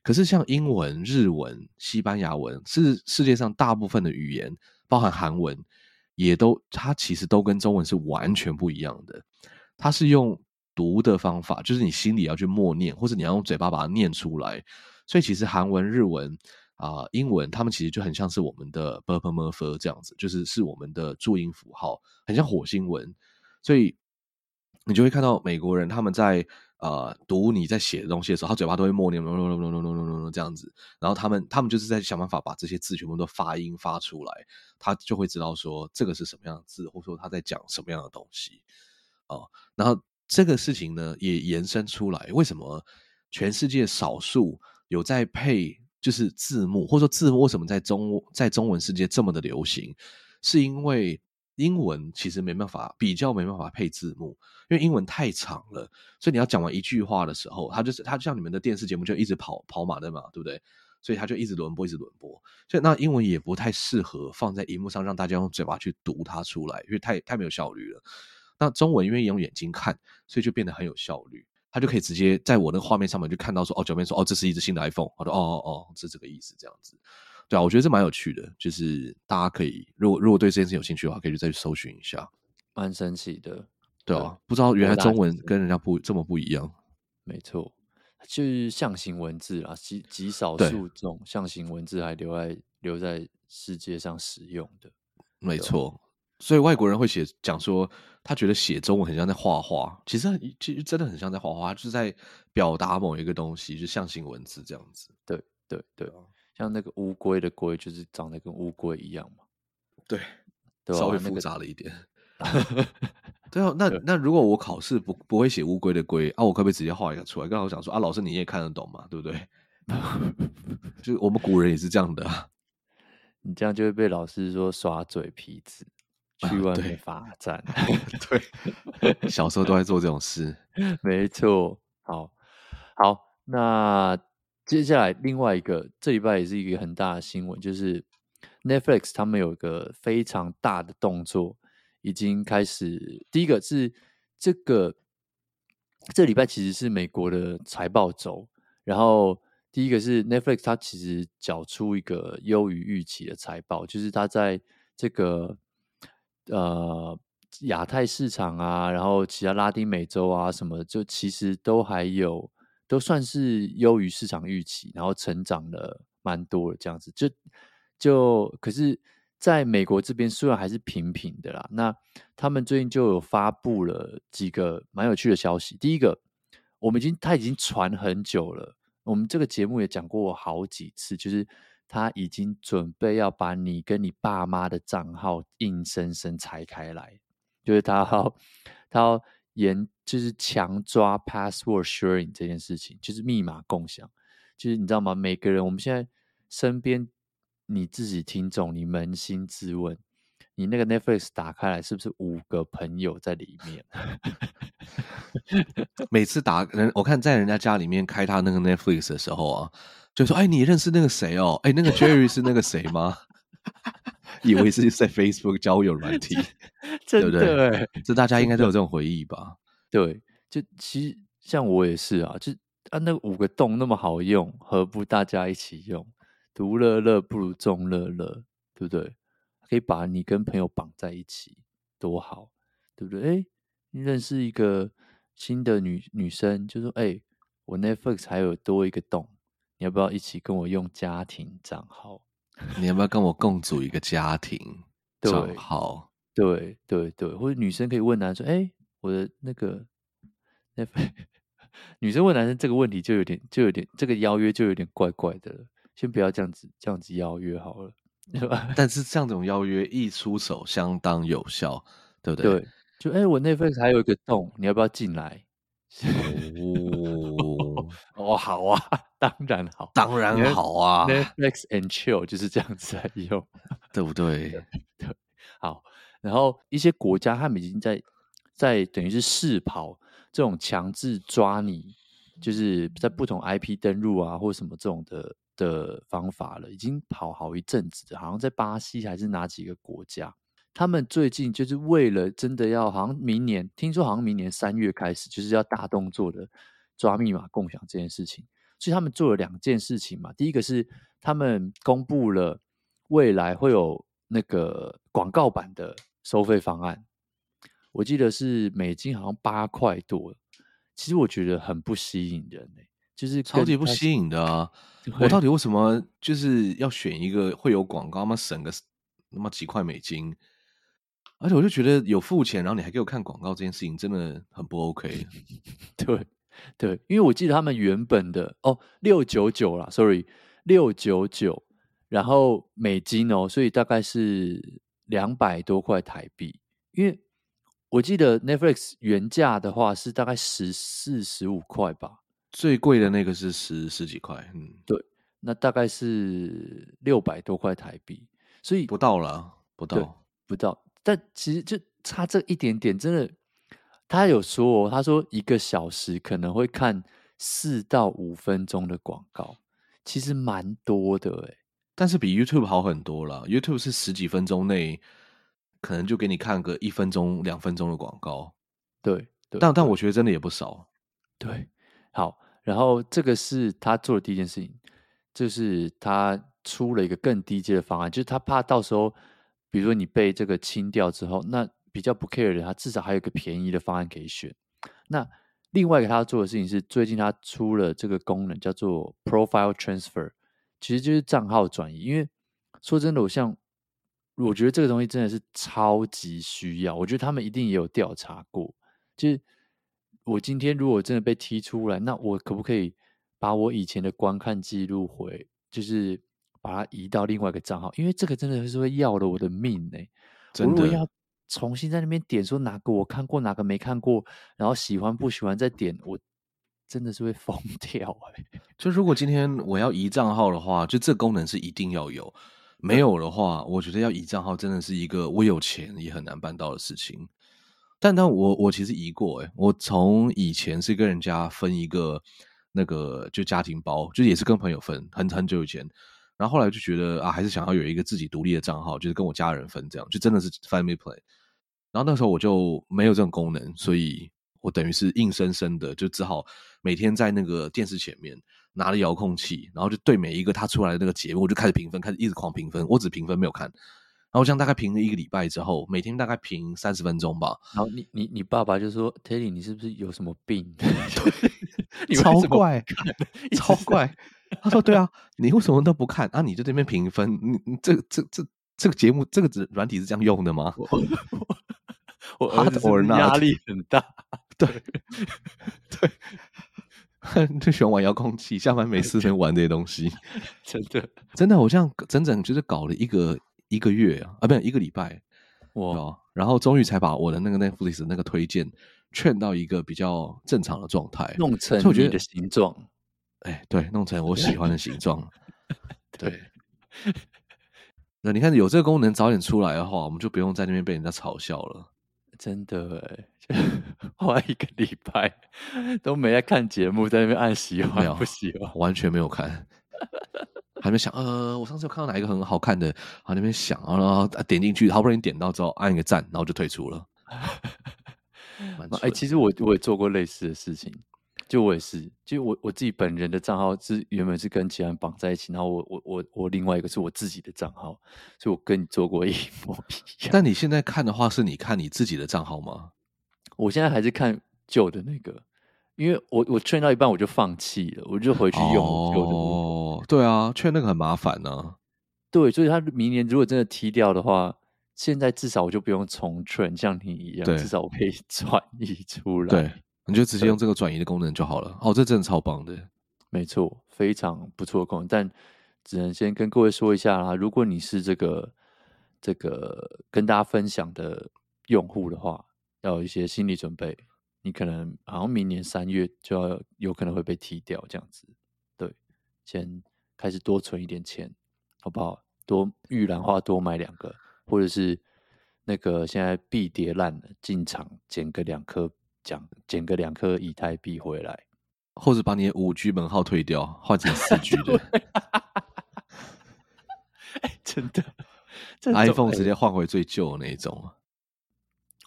可是像英文、日文、西班牙文，是世界上大部分的语言，包含韩文，也都它其实都跟中文是完全不一样的。它是用读的方法，就是你心里要去默念，或者你要用嘴巴把它念出来。所以其实韩文、日文啊、英文，他们其实就很像是我们的 b u r p l e m u r p h 这样子，就是是我们的注音符号，很像火星文。所以你就会看到美国人他们在呃，读你在写的东西的时候，他嘴巴都会默念，这样子，然后他们他们就是在想办法把这些字全部都发音发出来，他就会知道说这个是什么样的字，或者说他在讲什么样的东西。哦，然后这个事情呢，也延伸出来，为什么全世界少数有在配就是字幕，或者说字幕为什么在中在中文世界这么的流行，是因为。英文其实没办法比较，没办法配字幕，因为英文太长了，所以你要讲完一句话的时候，它就是它就像你们的电视节目就一直跑跑马灯嘛，对不对？所以它就一直轮播，一直轮播。所以那英文也不太适合放在荧幕上让大家用嘴巴去读它出来，因为太太没有效率了。那中文因为用眼睛看，所以就变得很有效率，它就可以直接在我那个画面上面就看到说，哦，这边说哦，这是一只新的 iPhone，我说哦哦哦，是这个意思，这样子。对啊，我觉得这蛮有趣的，就是大家可以，如果如果对这件事有兴趣的话，可以去再去搜寻一下，蛮神奇的。对啊，不知道原来中文跟人家不这么不一样。没错，就是象形文字啊，极极少数这种象形文字还留在留在世界上使用的。没错，所以外国人会写讲说，他觉得写中文很像在画画，其实其实真的很像在画画，就是在表达某一个东西，就象形文字这样子。对对对。像那个乌龟的龟，就是长得跟乌龟一样嘛？对，对稍微复杂了一点。对啊，那那如果我考试不不会写乌龟的龟啊，我可不可以直接画一个出来？刚才我想说啊，老师你也看得懂嘛？对不对？就我们古人也是这样的啊。你这样就会被老师说耍嘴皮子，去外面罚站。对，小时候都在做这种事。没错。好，好，那接下来另外一个这礼拜也是一个很大的新闻，就是 Netflix 他们有一个非常大的动作，已经开始。第一个是这个这礼拜其实是美国的财报周，然后第一个是 Netflix 它其实缴出一个优于预期的财报，就是它在这个呃。亚太市场啊，然后其他拉丁美洲啊，什么就其实都还有，都算是优于市场预期，然后成长了蛮多的这样子。就就可是，在美国这边虽然还是平平的啦，那他们最近就有发布了几个蛮有趣的消息。第一个，我们已经他已经传很久了，我们这个节目也讲过好几次，就是他已经准备要把你跟你爸妈的账号硬生生拆开来。就是他要，他严，就是强抓 password sharing 这件事情，就是密码共享。就是你知道吗？每个人，我们现在身边，你自己听众，你扪心自问，你那个 Netflix 打开来，是不是五个朋友在里面？每次打人，我看在人家家里面开他那个 Netflix 的时候啊，就说：“哎，你认识那个谁哦？哎，那个 Jerry 是那个谁吗？” 以为是在 Facebook 交友软体，对不对？这大家应该都有这种回忆吧？对，就其实像我也是啊，就啊，那五个洞那么好用，何不大家一起用？独乐乐不如众乐乐，对不对？可以把你跟朋友绑在一起，多好，对不对？哎，你认识一个新的女女生，就说：“哎，我 Netflix 还有多一个洞，你要不要一起跟我用家庭账号？”你要不要跟我共组一个家庭账号？对对对，或者女生可以问男生：“哎，我的那个那 女生问男生这个问题就有点就有点这个邀约就有点怪怪的了。先不要这样子这样子邀约好了，是吧？但是像这种邀约一出手相当有效，对不对？对，就哎，我 Netflix 还有一个洞，你要不要进来？哦哦，好啊。当然好，当然好啊！Netflix and chill 就是这样子来用，对不对？对，好。然后一些国家他们已经在在等于是试跑这种强制抓你，就是在不同 IP 登录啊或什么这种的的方法了，已经跑好一阵子。好像在巴西还是哪几个国家，他们最近就是为了真的要，好像明年听说好像明年三月开始就是要大动作的抓密码共享这件事情。所以他们做了两件事情嘛，第一个是他们公布了未来会有那个广告版的收费方案，我记得是美金好像八块多，其实我觉得很不吸引人哎、欸，就是超级不吸引的啊！我到底为什么就是要选一个会有广告吗？省个那么几块美金，而且我就觉得有付钱，然后你还给我看广告这件事情真的很不 OK，对。对，因为我记得他们原本的哦六九九啦，sorry 六九九，然后美金哦，所以大概是两百多块台币。因为我记得 Netflix 原价的话是大概十四十五块吧，最贵的那个是十十几块，嗯，对，那大概是六百多块台币，所以不到了，不到，不到，但其实就差这一点点，真的。他有说哦，他说一个小时可能会看四到五分钟的广告，其实蛮多的诶，但是比 YouTube 好很多了。YouTube 是十几分钟内可能就给你看个一分钟、两分钟的广告，对，对但但我觉得真的也不少。对，好，然后这个是他做的第一件事情，就是他出了一个更低阶的方案，就是他怕到时候，比如说你被这个清掉之后，那。比较不 care 的，他至少还有一个便宜的方案可以选。那另外一个他要做的事情是，最近他出了这个功能叫做 Profile Transfer，其实就是账号转移。因为说真的，我像我觉得这个东西真的是超级需要。我觉得他们一定也有调查过，就是我今天如果真的被踢出来，那我可不可以把我以前的观看记录回，就是把它移到另外一个账号？因为这个真的是会要了我的命呢、欸。真的要。重新在那边点说哪个我看过，哪个没看过，然后喜欢不喜欢再点，我真的是会疯 掉哎、欸！就如果今天我要移账号的话，就这功能是一定要有，没有的话，我觉得要移账号真的是一个我有钱也很难办到的事情。但但我我其实移过诶，我从以前是跟人家分一个那个就家庭包，就也是跟朋友分，很很久以前。然后后来就觉得啊，还是想要有一个自己独立的账号，就是跟我家人分这样，就真的是 Family Play。然后那时候我就没有这种功能，所以我等于是硬生生的就只好每天在那个电视前面拿着遥控器，然后就对每一个他出来的那个节目，我就开始评分，开始一直狂评分。我只评分没有看，然后这样大概评了一个礼拜之后，每天大概评三十分钟吧。然后你你你爸爸就说：“Teddy，你是不是有什么病？” 超怪，超怪。他说：“对啊，你为什么都不看啊？你就这边评分，你你这这这这个节目这个软体是这样用的吗？” 我儿子压力很大，对 对，就 喜欢玩遥控器，下班没事就玩这些东西，真的真的，我这样整整就是搞了一个一个月啊，啊，不是一个礼拜，哇，然后终于才把我的那个 Netflix 的那个推荐劝到一个比较正常的状态，弄成你的形状。哎，对，弄成我喜欢的形状。对，那你看有这个功能早点出来的话，我们就不用在那边被人家嘲笑了。真的哎，花一个礼拜都没在看节目，在那边按喜欢不喜欢，完全没有看，还没想呃，我上次有看到哪一个很好看的，啊那边想，然后点进去，好不容易点到之后按一个赞，然后就退出了。哎，其实我我也做过类似的事情。就我也是，就我我自己本人的账号是原本是跟其他人绑在一起，然后我我我我另外一个是我自己的账号，所以我跟你做过一模一样。但你现在看的话，是你看你自己的账号吗？我现在还是看旧的那个，因为我我劝到一半我就放弃了，我就回去用旧的、那个。哦，对啊，劝那个很麻烦呢、啊。对，所以他明年如果真的踢掉的话，现在至少我就不用重劝，像你一样，至少我可以 转移出来。对。你就直接用这个转移的功能就好了。哦，这真的超棒的，没错，非常不错的功能。但只能先跟各位说一下啦，如果你是这个这个跟大家分享的用户的话，要有一些心理准备。你可能好像明年三月就要有可能会被踢掉，这样子。对，先开始多存一点钱，好不好？多玉兰花多买两个，或者是那个现在币跌烂了，进场捡个两颗。讲捡个两颗以太币回来，或者把你的五 G 门号退掉，换成四 G 的。欸、真的，iPhone 直接换回最旧的那一种。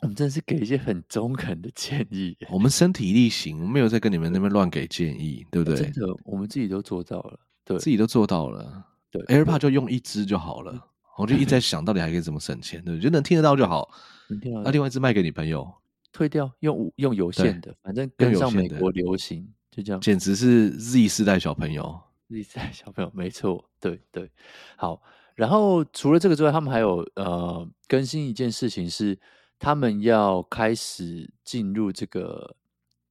我们真的是给一些很中肯的建议。我们身体力行，我没有在跟你们那边乱给建议，对不对？真的，我们自己都做到了，对，自己都做到了。对，AirPod 就用一支就好了。我就一直在 想到底还可以怎么省钱，对，就能听得到就好。那另外一支卖给你朋友。退掉，用用有线的，反正跟上美国流行，就这样。简直是 Z 世代小朋友，Z 世代小朋友，没错，对对。好，然后除了这个之外，他们还有呃更新一件事情是，他们要开始进入这个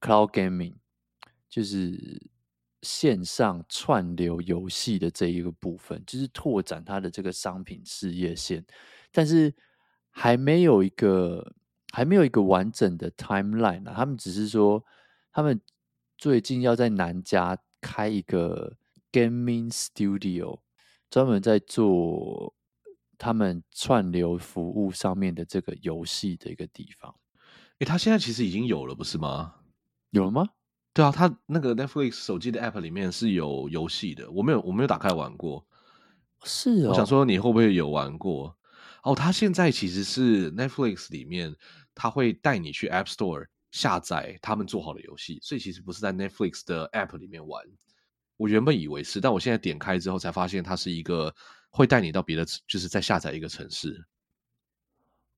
Cloud Gaming，就是线上串流游戏的这一个部分，就是拓展它的这个商品事业线，但是还没有一个。还没有一个完整的 timeline 啊，他们只是说，他们最近要在南加开一个 gaming studio，专门在做他们串流服务上面的这个游戏的一个地方。诶，他现在其实已经有了，不是吗？有了吗？对啊，他那个 Netflix 手机的 app 里面是有游戏的，我没有，我没有打开玩过。是哦，我想说你会不会有玩过？哦，他现在其实是 Netflix 里面。他会带你去 App Store 下载他们做好的游戏，所以其实不是在 Netflix 的 App 里面玩。我原本以为是，但我现在点开之后才发现，它是一个会带你到别的，就是在下载一个城市。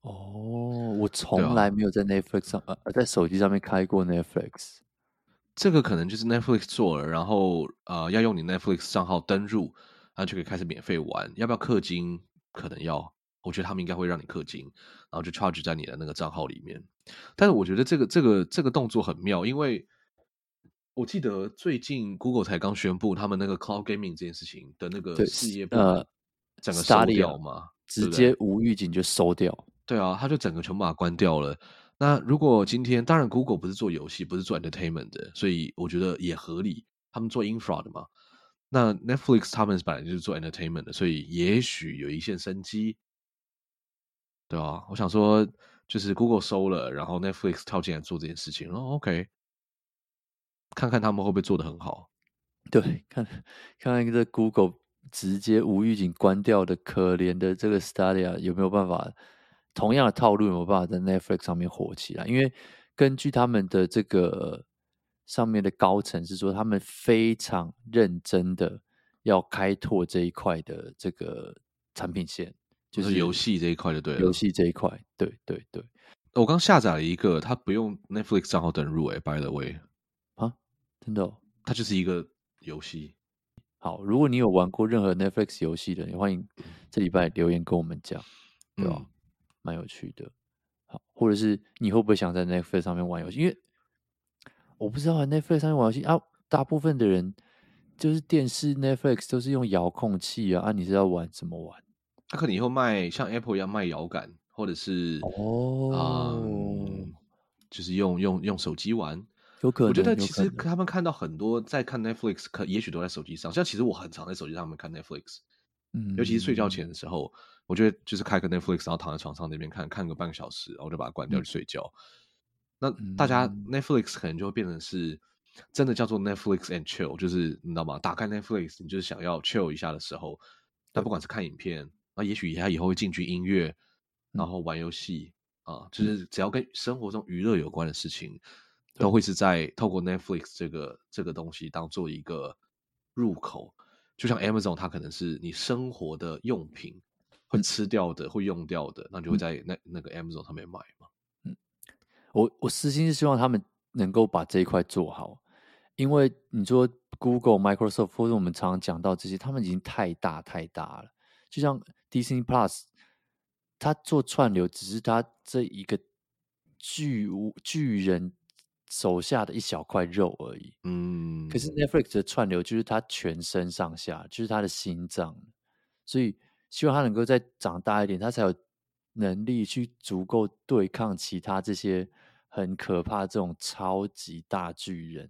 哦，我从来没有在 Netflix 上呃，在手机上面开过 Netflix。这个可能就是 Netflix 做了，然后呃要用你 Netflix 账号登入，然后就可以开始免费玩。要不要氪金？可能要。我觉得他们应该会让你氪金，然后就 charge 在你的那个账号里面。但是我觉得这个这个这个动作很妙，因为我记得最近 Google 才刚宣布他们那个 Cloud Gaming 这件事情的那个事业部呃整个收掉嘛，直接无预警就收掉。对啊，他就整个全部把它关掉了。那如果今天当然 Google 不是做游戏，不是做 entertainment 的，所以我觉得也合理。他们做 infra 的嘛，那 Netflix 他们本来就是做 entertainment 的，所以也许有一线生机。对啊，我想说，就是 Google 收了，然后 Netflix 跳进来做这件事情，然后 OK，看看他们会不会做得很好。对，看看看这 Google 直接无预警关掉的可怜的这个 Stadia 有没有办法，同样的套路有没有办法在 Netflix 上面火起来？因为根据他们的这个上面的高层是说，他们非常认真的要开拓这一块的这个产品线，就是游戏这一块就，对了，游戏这一块，对对对。我刚下载了一个，它不用 Netflix 账号登入，哎，by the way，啊，真的哦，它就是一个。游戏好，如果你有玩过任何 Netflix 游戏的，也欢迎这礼拜留言跟我们讲，对吧？蛮、嗯、有趣的。好，或者是你会不会想在 Netflix 上面玩游戏？因为我不知道 Netflix 上面玩游戏啊，大部分的人就是电视 Netflix 都是用遥控器啊，啊，你是要玩怎么玩？他、啊、可能以后卖像 Apple 一样卖摇杆，或者是哦、嗯，就是用用用手机玩。有可能，我觉得其实他们看到很多在看 Netflix，可也许都在手机上。像其实我很常在手机上面看 Netflix，嗯，尤其是睡觉前的时候，我觉得就是开个 Netflix，然后躺在床上那边看看个半个小时，然后就把它关掉去睡觉。嗯、那大家 Netflix 可能就会变成是真的叫做 Netflix and chill，就是你知道吗？打开 Netflix，你就是想要 chill 一下的时候，那不管是看影片，那也许他以后会进去音乐，然后玩游戏、嗯、啊，就是只要跟生活中娱乐有关的事情。都会是在透过 Netflix 这个这个东西当做一个入口，就像 Amazon，它可能是你生活的用品会吃掉的、嗯、会用掉的，那你就会在那那个 Amazon 上面买嘛。嗯，我我私心是希望他们能够把这一块做好，因为你说 Google、Microsoft 或者我们常常讲到这些，他们已经太大太大了。就像 Disney Plus，它做串流只是它这一个巨无巨人。手下的一小块肉而已，嗯，可是 Netflix 的串流就是它全身上下，就是它的心脏，所以希望它能够再长大一点，它才有能力去足够对抗其他这些很可怕这种超级大巨人，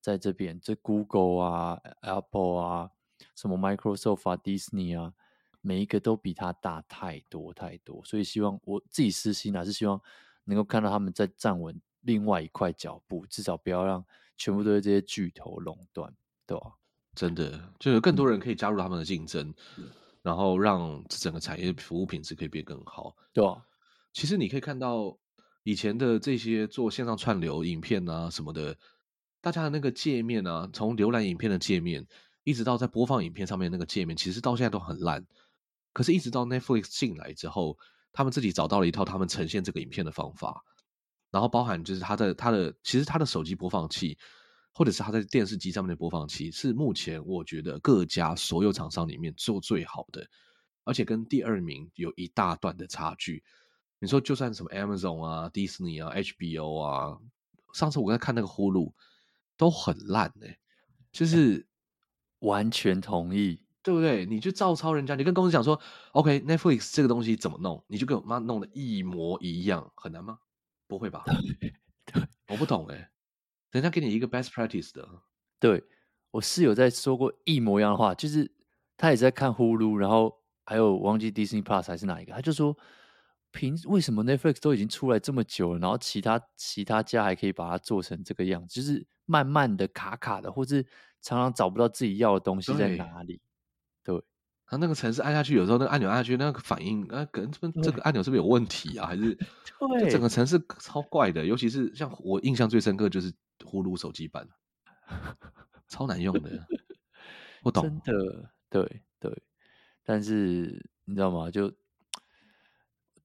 在这边，这 Google 啊、Apple 啊、什么 Microsoft 啊、Disney 啊，每一个都比它大太多太多，所以希望我自己私心还是希望能够看到他们在站稳。另外一块脚步，至少不要让全部都是这些巨头垄断，对吧？真的，就有更多人可以加入他们的竞争，嗯、然后让整个产业服务品质可以变更好，对吧？其实你可以看到以前的这些做线上串流影片啊什么的，大家的那个界面啊，从浏览影片的界面，一直到在播放影片上面那个界面，其实到现在都很烂。可是，一直到 Netflix 进来之后，他们自己找到了一套他们呈现这个影片的方法。然后包含就是他的他的其实他的手机播放器，或者是他在电视机上面的播放器，是目前我觉得各家所有厂商里面做最好的，而且跟第二名有一大段的差距。你说就算什么 Amazon 啊、迪士尼啊、HBO 啊，上次我在看那个 Hulu 都很烂哎、欸，就是完全同意，对不对？你就照抄人家，你跟公司讲说，OK Netflix 这个东西怎么弄，你就跟我妈弄的一模一样，很难吗？不会吧？对，我不懂哎，人家给你一个 best practice 的。对，我室友在说过一模一样的话，就是他也在看 Hulu，然后还有忘记 Disney Plus 还是哪一个，他就说，凭为什么 Netflix 都已经出来这么久了，然后其他其他家还可以把它做成这个样子，就是慢慢的卡卡的，或是常常找不到自己要的东西在哪里。他那个程式按下去，有时候那个按钮按下去，那个反应，那，可能这这个按钮是不是有问题啊？还是对，整个城市超怪的。尤其是像我印象最深刻就是呼噜手机版，超难用的。我懂，真的，对对。但是你知道吗？就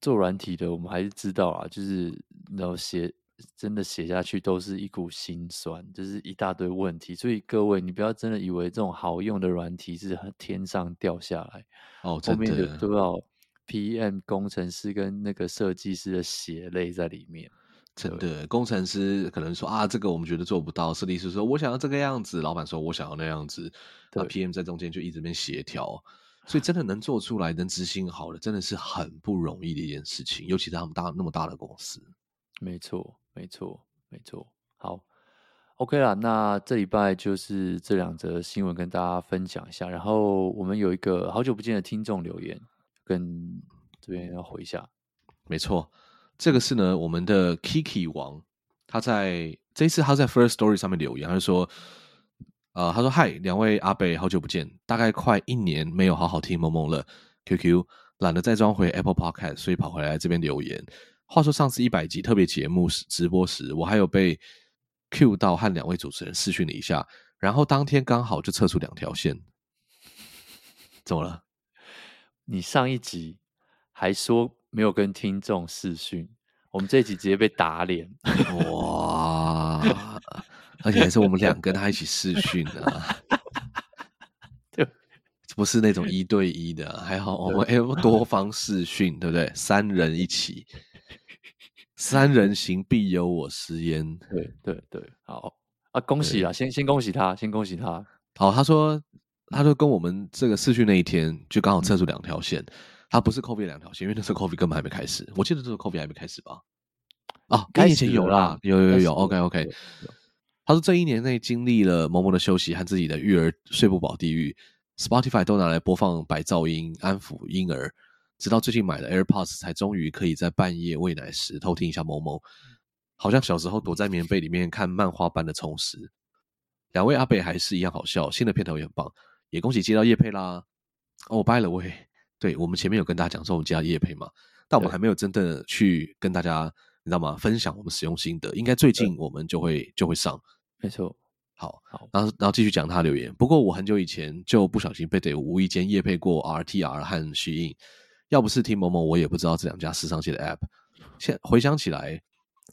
做软体的，我们还是知道啊，就是然后写。真的写下去都是一股心酸，就是一大堆问题。所以各位，你不要真的以为这种好用的软体是天上掉下来哦，真的，后面有多少 PM 工程师跟那个设计师的血泪在里面。真的，工程师可能说啊，这个我们觉得做不到。设计师说我想要这个样子，老板说我想要那样子，那 PM 在中间就一直边协调。所以真的能做出来、能执行好的，真的是很不容易的一件事情，尤其是他们大那么大的公司。没错。没错，没错。好，OK 啦。那这礼拜就是这两则新闻跟大家分享一下。然后我们有一个好久不见的听众留言，跟这边要回一下。没错，这个是呢，我们的 Kiki 王，他在这一次他在 First Story 上面留言，他说，呃，他说嗨，两位阿北，好久不见，大概快一年没有好好听萌萌了，QQ 懒得再装回 Apple Podcast，所以跑回来这边留言。话说上次一百集特别节目时直播时，我还有被 Q 到和两位主持人视讯了一下，然后当天刚好就测出两条线，怎么了？你上一集还说没有跟听众视讯，我们这一集直接被打脸，哇！而且还是我们两个跟他一起视讯啊，对，不是那种一对一的，还好我们哎多方视讯，对不对？三人一起，三人行必有我师焉，对对对，好啊，恭喜啊，先先恭喜他，先恭喜他。好，他说。他就跟我们这个试训那一天，就刚好测出两条线。他不是 COVID 两条线，因为那时候 COVID 根本还没开始。我记得这个 COVID 还没开始吧？啊，开始有啦，有有有有。OK OK。他说这一年内经历了某某的休息和自己的育儿睡不饱地狱，Spotify 都拿来播放白噪音安抚婴儿，直到最近买了 AirPods 才终于可以在半夜喂奶时偷听一下某某，好像小时候躲在棉被里面看漫画般的充实。两位阿伯还是一样好笑，新的片头也很棒。也恭喜接到叶佩啦！哦，by the way，对，我们前面有跟大家讲说我们接到叶佩嘛，但我们还没有真的去跟大家，你知道吗？分享我们使用心得，应该最近我们就会就会上。没错，好，好，然后然后继续讲他留言。不过我很久以前就不小心被得无意间业配过 RTR 和 Shein，要不是听某某，我也不知道这两家时尚界的 App。现回想起来，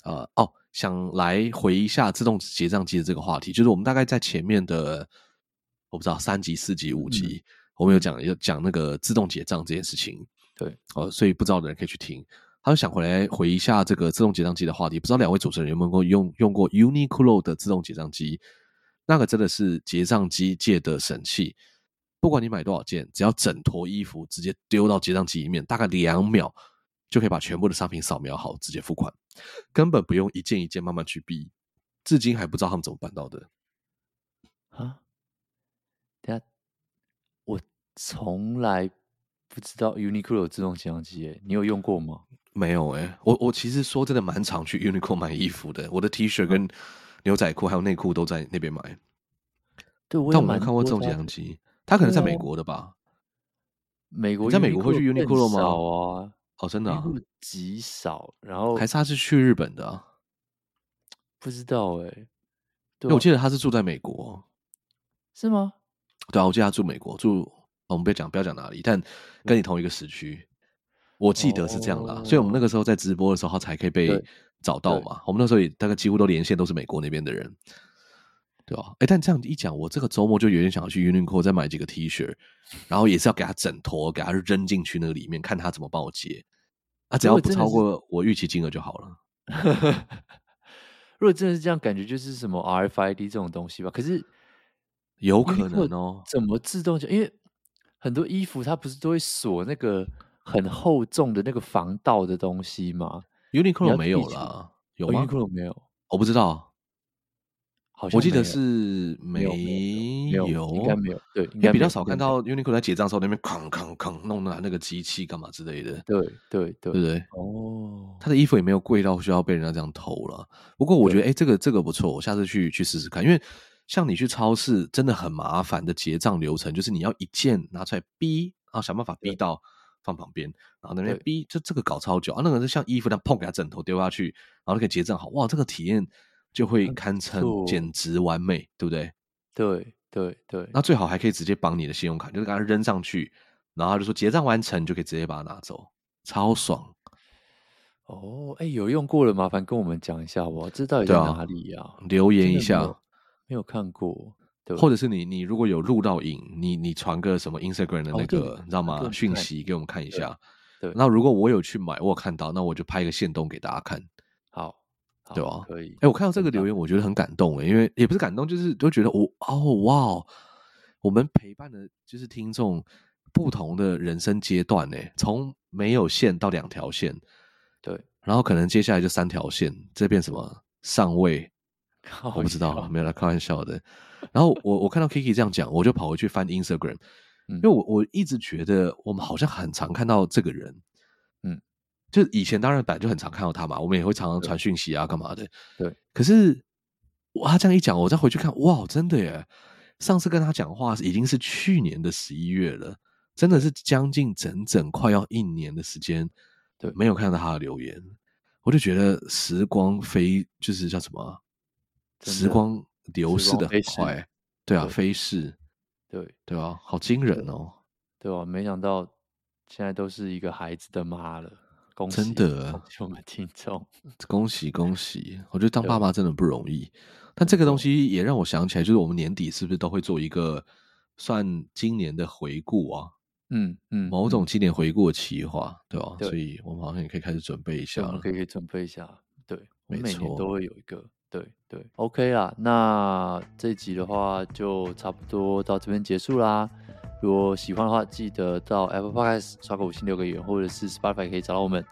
呃，哦，想来回一下自动结账机的这个话题，就是我们大概在前面的。我不知道三集、四集、五集，嗯、我们有讲有讲那个自动结账这件事情。对，哦，所以不知道的人可以去听。他就想回来回一下这个自动结账机的话题。不知道两位主持人有没有用用过 Uniqlo 的自动结账机？那个真的是结账机界的神器。不管你买多少件，只要整坨衣服直接丢到结账机里面，大概两秒就可以把全部的商品扫描好，直接付款，根本不用一件一件慢慢去逼。至今还不知道他们怎么办到的。啊？等下，我从来不知道 Uniqlo 有自动结账机诶，你有用过吗？没有诶，我我其实说真的蛮常去 Uniqlo 买衣服的，我的 T 恤跟牛仔裤还有内裤都在那边买。对，我但我没有看过自动结账机，它可能在美国的吧？美国在美国会去 Uniqlo 吗？少啊，哦，真的啊，极少。然后还是他是去日本的啊？不知道诶，因为我记得他是住在美国，是吗？对啊，我记得他住美国，住我们不要讲不要讲哪里，但跟你同一个时区，我记得是这样的，哦，所以我们那个时候在直播的时候，他才可以被找到嘛。我们那时候也大概几乎都连线都是美国那边的人，对吧？哎，但这样一讲，我这个周末就有点想要去 Uniqlo 再买几个 T 恤，然后也是要给他整坨，给他扔进去那个里面，看他怎么帮我接。啊，只要不超过我预期金额就好了。如果真的是这样，感觉就是什么 RFID 这种东西吧？可是。有可能哦，怎么自动就？因为很多衣服它不是都会锁那个很厚重的那个防盗的东西吗？Uniqlo 没有啦，有吗？Uniqlo 没有，我不知道。好像我记得是没有，应该没有。对，应该比较少看到 Uniqlo 在结账时候那边哐哐哐弄那那个机器干嘛之类的。对对对，对不对？哦，他的衣服也没有贵到需要被人家这样偷了。不过我觉得，哎，这个这个不错，我下次去去试试看，因为。像你去超市真的很麻烦的结账流程，就是你要一件拿出来逼，然后想办法逼到放旁边，然后那边逼，就这个搞超久啊。那个是像衣服那样碰给他枕头丢下去，然后就可以结账好，哇，这个体验就会堪称简直完美，对不对？对对对。那最好还可以直接绑你的信用卡，就是给它扔上去，然后就说结账完成，就可以直接把它拿走，超爽。哦，哎，有用过了，麻烦跟我们讲一下好不好？这到底在哪里呀？啊？留言一下。没有看过，对，或者是你你如果有录到影，你你传个什么 Instagram 的那个，哦、你知道吗？讯息给我们看一下。对，那如果我有去买，我有看到，那我就拍一个限动给大家看。好，对吧？可以。哎，我看到这个留言，我觉得很感动哎，因为也不是感动，就是都觉得我哦哇，我们陪伴的就是听众不同的人生阶段呢，从没有线到两条线，对，然后可能接下来就三条线，这变什么上位。我不知道，没有来开玩笑的。然后我我看到 Kiki 这样讲，我就跑回去翻 Instagram，因为我我一直觉得我们好像很常看到这个人，嗯，就以前当然本来就很常看到他嘛，我们也会常常传讯息啊，干嘛的。对，可是哇，他这样一讲，我再回去看，哇，真的耶！上次跟他讲话已经是去年的十一月了，真的是将近整整快要一年的时间，对，没有看到他的留言，我就觉得时光飞，就是叫什么？时光流逝的很快，对啊，飞逝，对。对啊，好惊人哦，对啊，没想到现在都是一个孩子的妈了，恭喜真的，我们听众，恭喜恭喜！我觉得当爸妈真的不容易，但这个东西也让我想起来，就是我们年底是不是都会做一个算今年的回顾啊？嗯嗯，某种今年回顾的企划，对吧？所以我们好像也可以开始准备一下，我们可以准备一下，对，我们每年都会有一个。对对，OK 啦，那这一集的话就差不多到这边结束啦。如果喜欢的话，记得到 Apple Podcast 刷个五星留个言，或者是 Spotify 可以找到我们。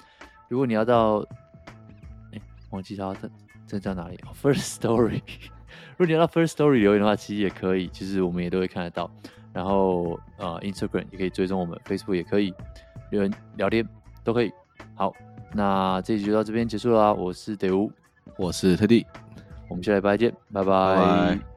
如果你要到，哎，忘记它这这叫哪里？First Story。如果你要到 First Story 留言的话，其实也可以，其实我们也都会看得到。然后呃，Instagram 也可以追踪我们，Facebook 也可以留言聊天都可以。好，那这一集就到这边结束啦。我是德乌，我是特地。我们下礼拜见，拜拜。拜拜。